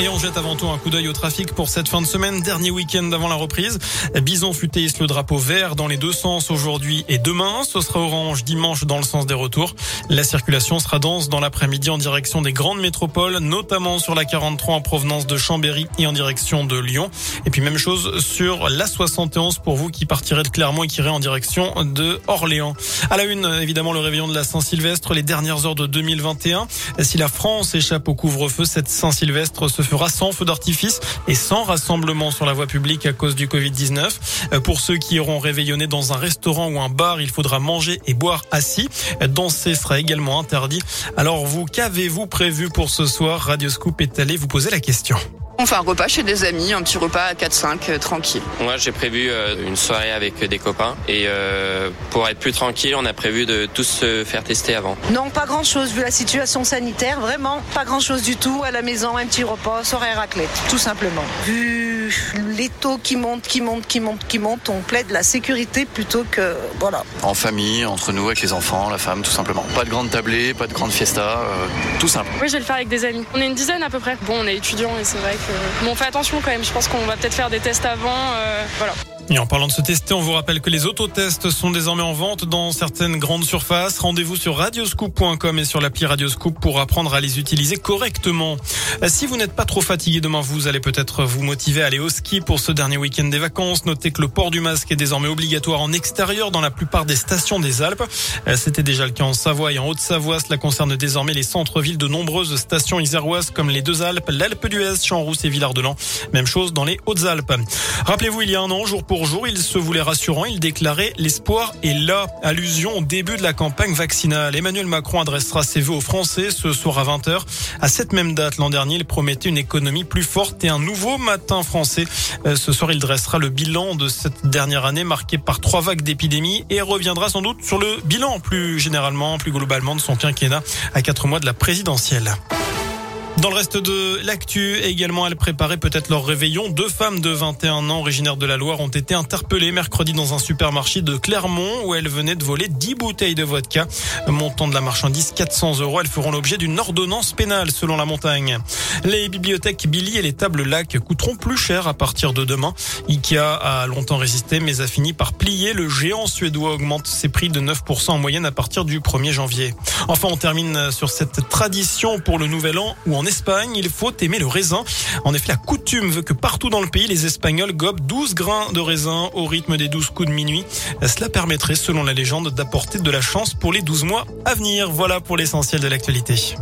Et on jette avant tout un coup d'œil au trafic pour cette fin de semaine, dernier week-end avant la reprise. Bison futé le drapeau vert dans les deux sens aujourd'hui et demain. Ce sera orange dimanche dans le sens des retours. La circulation sera dense dans l'après-midi en direction des grandes métropoles, notamment sur la 43 en provenance de Chambéry et en direction de Lyon. Et puis même chose sur la 71 pour vous qui partirez de Clermont et qui irez en direction de Orléans. À la une, évidemment, le réveillon de la Saint-Sylvestre, les dernières heures de 2021. Si la France échappe au couvre-feu, cette Saint-Sylvestre se fera sans feu d'artifice et sans rassemblement sur la voie publique à cause du Covid-19. Euh, pour ceux qui iront réveillonner dans un restaurant ou un bar, il faudra manger et boire assis. Danser sera également interdit. Alors vous, qu'avez-vous prévu pour ce soir? Radio Scoop est allé vous poser la question. On fait un repas chez des amis, un petit repas à 4-5, euh, tranquille. Moi, j'ai prévu euh, une soirée avec des copains. Et euh, pour être plus tranquille, on a prévu de tous se faire tester avant. Non, pas grand-chose vu la situation sanitaire. Vraiment, pas grand-chose du tout. À la maison, un petit repas, soirée raclette, tout simplement. Vu les taux qui montent, qui montent, qui montent, qui montent, on plaide la sécurité plutôt que... Voilà. En famille, entre nous, avec les enfants, la femme, tout simplement. Pas de grande tablée, pas de grande fiesta, tout simple. Oui, je vais le faire avec des amis. On est une dizaine à peu près. Bon, on est étudiants et c'est vrai que Bon, on fait attention quand même. Je pense qu'on va peut-être faire des tests avant. Euh, voilà. Et en parlant de se tester, on vous rappelle que les autotests sont désormais en vente dans certaines grandes surfaces. Rendez-vous sur radioscoop.com et sur l'appli Radioscoop pour apprendre à les utiliser correctement. Si vous n'êtes pas trop fatigué demain, vous allez peut-être vous motiver à aller au ski pour ce dernier week-end des vacances. Notez que le port du masque est désormais obligatoire en extérieur dans la plupart des stations des Alpes. C'était déjà le cas en Savoie et en Haute-Savoie. Cela concerne désormais les centres-villes de nombreuses stations iséroises comme les Deux Alpes, l'Alpe d'Huez, Champs-Rousse et Villard-de-Lans. Même chose dans les Hautes-Alpes. Rappelez-vous, il y a un an, jour pour jour, il se voulait rassurant. Il déclarait l'espoir est là. Allusion au début de la campagne vaccinale. Emmanuel Macron adressera ses vœux aux Français ce soir à 20h. À cette même date, l'an dernier, il promettait une économie plus forte et un nouveau matin français. Euh, ce soir, il dressera le bilan de cette dernière année marquée par trois vagues d'épidémie et reviendra sans doute sur le bilan plus généralement, plus globalement de son quinquennat à quatre mois de la présidentielle. Dans le reste de l'actu, également, elles préparaient peut-être leur réveillon. Deux femmes de 21 ans originaires de la Loire ont été interpellées mercredi dans un supermarché de Clermont où elles venaient de voler 10 bouteilles de vodka. Montant de la marchandise 400 euros. Elles feront l'objet d'une ordonnance pénale selon la montagne. Les bibliothèques Billy et les tables lac coûteront plus cher à partir de demain. Ikea a longtemps résisté mais a fini par plier. Le géant suédois augmente ses prix de 9% en moyenne à partir du 1er janvier. Enfin, on termine sur cette tradition pour le nouvel an où en Espagne, il faut aimer le raisin. En effet, la coutume veut que partout dans le pays, les Espagnols gobent 12 grains de raisin au rythme des 12 coups de minuit. Cela permettrait, selon la légende, d'apporter de la chance pour les 12 mois à venir. Voilà pour l'essentiel de l'actualité.